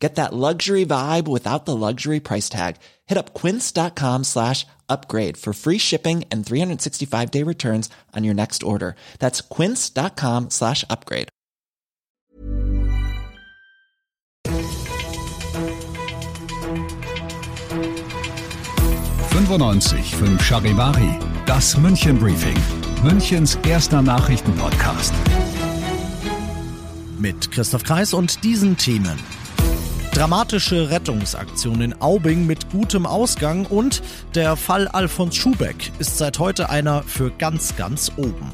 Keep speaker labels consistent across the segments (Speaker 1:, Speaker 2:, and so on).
Speaker 1: Get that luxury vibe without the luxury price tag. Hit up quince.com slash upgrade for free shipping and 365 day returns on your next order. That's quince.com slash upgrade.
Speaker 2: 95 5 Charivari, das München Briefing, Münchens erster Nachrichtenpodcast.
Speaker 3: Mit Christoph Kreis und diesen Themen. Dramatische Rettungsaktion in Aubing mit gutem Ausgang und der Fall Alfons Schubeck ist seit heute einer für ganz, ganz oben.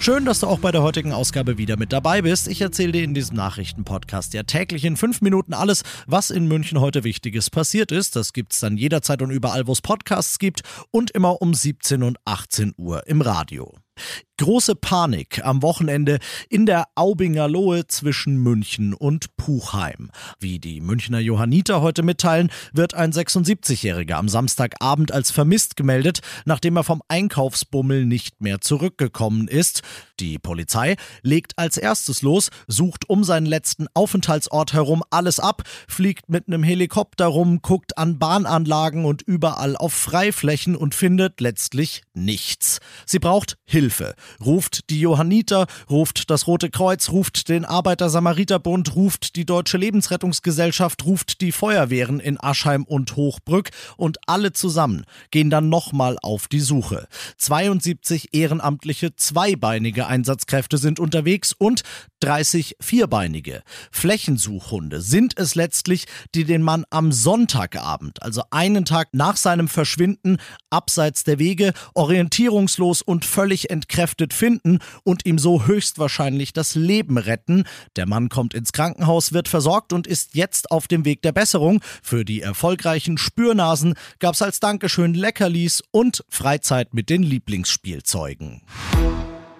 Speaker 3: Schön, dass du auch bei der heutigen Ausgabe wieder mit dabei bist. Ich erzähle dir in diesem Nachrichtenpodcast ja täglich in fünf Minuten alles, was in München heute Wichtiges passiert ist. Das gibt's dann jederzeit und überall, wo es Podcasts gibt und immer um 17 und 18 Uhr im Radio. Große Panik am Wochenende in der Aubinger Lohe zwischen München und Puchheim. Wie die Münchner Johanniter heute mitteilen, wird ein 76-Jähriger am Samstagabend als vermisst gemeldet, nachdem er vom Einkaufsbummel nicht mehr zurückgekommen ist. Die Polizei legt als erstes los, sucht um seinen letzten Aufenthaltsort herum alles ab, fliegt mit einem Helikopter rum, guckt an Bahnanlagen und überall auf Freiflächen und findet letztlich nichts. Sie braucht Hilfe ruft die Johanniter, ruft das Rote Kreuz, ruft den Arbeiter-Samariter-Bund, ruft die Deutsche Lebensrettungsgesellschaft, ruft die Feuerwehren in Aschheim und Hochbrück und alle zusammen gehen dann nochmal auf die Suche. 72 ehrenamtliche zweibeinige Einsatzkräfte sind unterwegs und 30 vierbeinige. Flächensuchhunde sind es letztlich, die den Mann am Sonntagabend, also einen Tag nach seinem Verschwinden, abseits der Wege, orientierungslos und völlig entkräftet finden und ihm so höchstwahrscheinlich das Leben retten. Der Mann kommt ins Krankenhaus, wird versorgt und ist jetzt auf dem Weg der Besserung. Für die erfolgreichen Spürnasen gab es als Dankeschön Leckerlis und Freizeit mit den Lieblingsspielzeugen.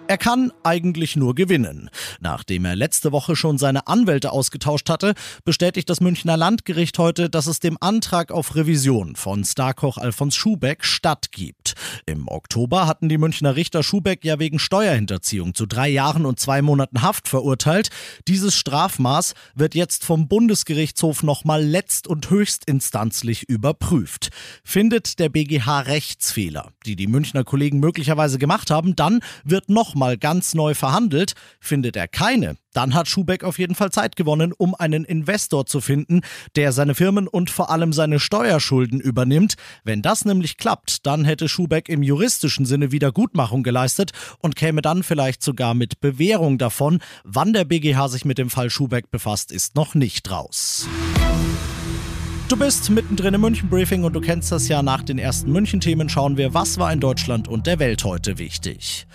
Speaker 3: Er kann eigentlich nur gewinnen. Nachdem er letzte Woche schon seine Anwälte ausgetauscht hatte, bestätigt das Münchner Landgericht heute, dass es dem Antrag auf Revision von Starkoch Alfons Schubeck stattgibt. Im Oktober hatten die Münchner Richter Schubeck ja wegen Steuerhinterziehung zu drei Jahren und zwei Monaten Haft verurteilt. Dieses Strafmaß wird jetzt vom Bundesgerichtshof nochmal letzt- und höchstinstanzlich überprüft. Findet der BGH Rechtsfehler, die die Münchner Kollegen möglicherweise gemacht haben, dann wird noch nochmal ganz neu verhandelt. Findet er keine, dann hat Schubeck auf jeden Fall Zeit gewonnen, um einen Investor zu finden, der seine Firmen und vor allem seine Steuerschulden übernimmt. Wenn das nämlich klappt, dann hätte Schubeck im juristischen Sinne Wiedergutmachung geleistet und käme dann vielleicht sogar mit Bewährung davon. Wann der BGH sich mit dem Fall Schubeck befasst, ist noch nicht raus. Du bist mittendrin im München-Briefing und du kennst das ja. Nach den ersten München-Themen schauen wir, was war in Deutschland und der Welt heute wichtig.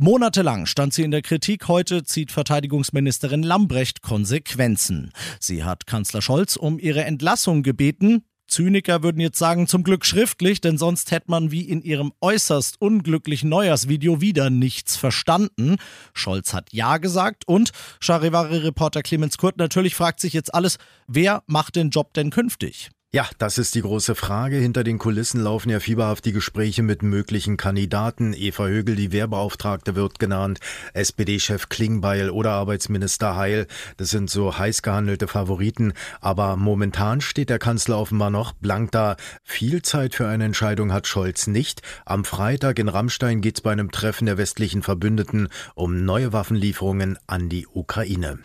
Speaker 3: Monatelang stand sie in der Kritik, heute zieht Verteidigungsministerin Lambrecht Konsequenzen. Sie hat Kanzler Scholz um ihre Entlassung gebeten. Zyniker würden jetzt sagen, zum Glück schriftlich, denn sonst hätte man wie in ihrem äußerst unglücklichen Neujahrsvideo wieder nichts verstanden. Scholz hat Ja gesagt und Charivari-Reporter Clemens Kurt natürlich fragt sich jetzt alles, wer macht den Job denn künftig?
Speaker 4: Ja, das ist die große Frage. Hinter den Kulissen laufen ja fieberhaft die Gespräche mit möglichen Kandidaten. Eva Högel, die Wehrbeauftragte, wird genannt. SPD-Chef Klingbeil oder Arbeitsminister Heil. Das sind so heiß gehandelte Favoriten. Aber momentan steht der Kanzler offenbar noch blank da. Viel Zeit für eine Entscheidung hat Scholz nicht. Am Freitag in Rammstein geht's bei einem Treffen der westlichen Verbündeten um neue Waffenlieferungen an die Ukraine.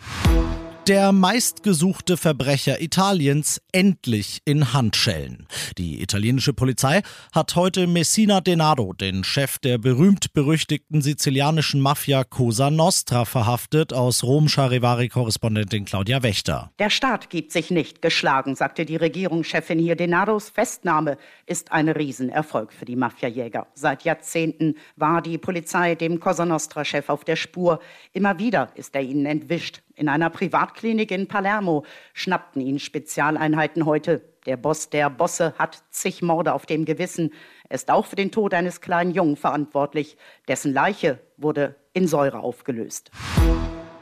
Speaker 3: Der meistgesuchte Verbrecher Italiens endlich in Handschellen. Die italienische Polizei hat heute Messina Denaro, den Chef der berühmt-berüchtigten sizilianischen Mafia Cosa Nostra, verhaftet, aus Rom Charivari-Korrespondentin Claudia Wächter.
Speaker 5: Der Staat gibt sich nicht geschlagen, sagte die Regierungschefin hier. Denaros Festnahme ist ein Riesenerfolg für die Mafiajäger. Seit Jahrzehnten war die Polizei dem Cosa Nostra-Chef auf der Spur. Immer wieder ist er ihnen entwischt. In einer Privatklinik in Palermo schnappten ihn Spezialeinheiten heute. Der Boss der Bosse hat zig Morde auf dem Gewissen. Er ist auch für den Tod eines kleinen Jungen verantwortlich. Dessen Leiche wurde in Säure aufgelöst.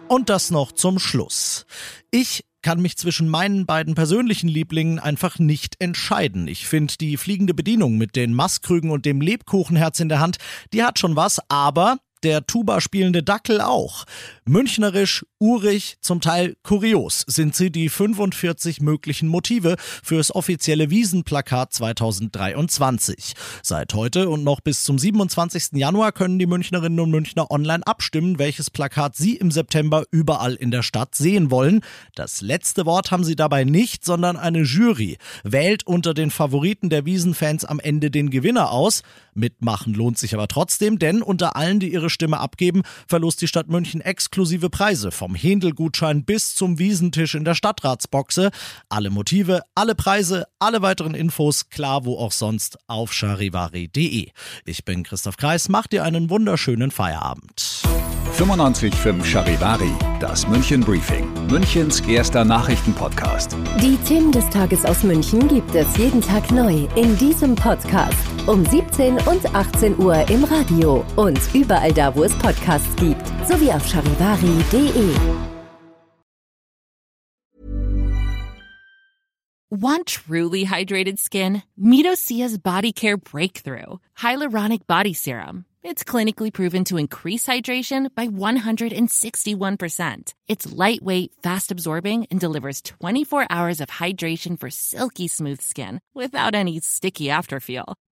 Speaker 3: Und das noch zum Schluss. Ich kann mich zwischen meinen beiden persönlichen Lieblingen einfach nicht entscheiden. Ich finde die fliegende Bedienung mit den Maßkrügen und dem Lebkuchenherz in der Hand, die hat schon was, aber der Tuba spielende Dackel auch. Münchnerisch, urig, zum Teil kurios sind sie die 45 möglichen Motive fürs offizielle Wiesenplakat 2023. Seit heute und noch bis zum 27. Januar können die Münchnerinnen und Münchner online abstimmen, welches Plakat sie im September überall in der Stadt sehen wollen. Das letzte Wort haben sie dabei nicht, sondern eine Jury wählt unter den Favoriten der Wiesenfans am Ende den Gewinner aus. Mitmachen lohnt sich aber trotzdem, denn unter allen, die ihre Stimme abgeben, verlost die Stadt München exklusive Preise vom Händel-Gutschein bis zum Wiesentisch in der Stadtratsboxe. Alle Motive, alle Preise, alle weiteren Infos, klar wo auch sonst, auf charivari.de. Ich bin Christoph Kreis, macht dir einen wunderschönen Feierabend.
Speaker 2: 95.5 Charivari, das München Briefing, Münchens erster Nachrichtenpodcast.
Speaker 6: Die Themen des Tages aus München gibt es jeden Tag neu in diesem Podcast. Um 17 und 18 Uhr im Radio und überall da, wo es Podcasts gibt, sowie auf charivari.de.
Speaker 7: Want truly hydrated skin? Medocia's Body Care Breakthrough Hyaluronic Body Serum. It's clinically proven to increase hydration by 161%. It's lightweight, fast absorbing, and delivers 24 hours of hydration for silky smooth skin without any sticky afterfeel.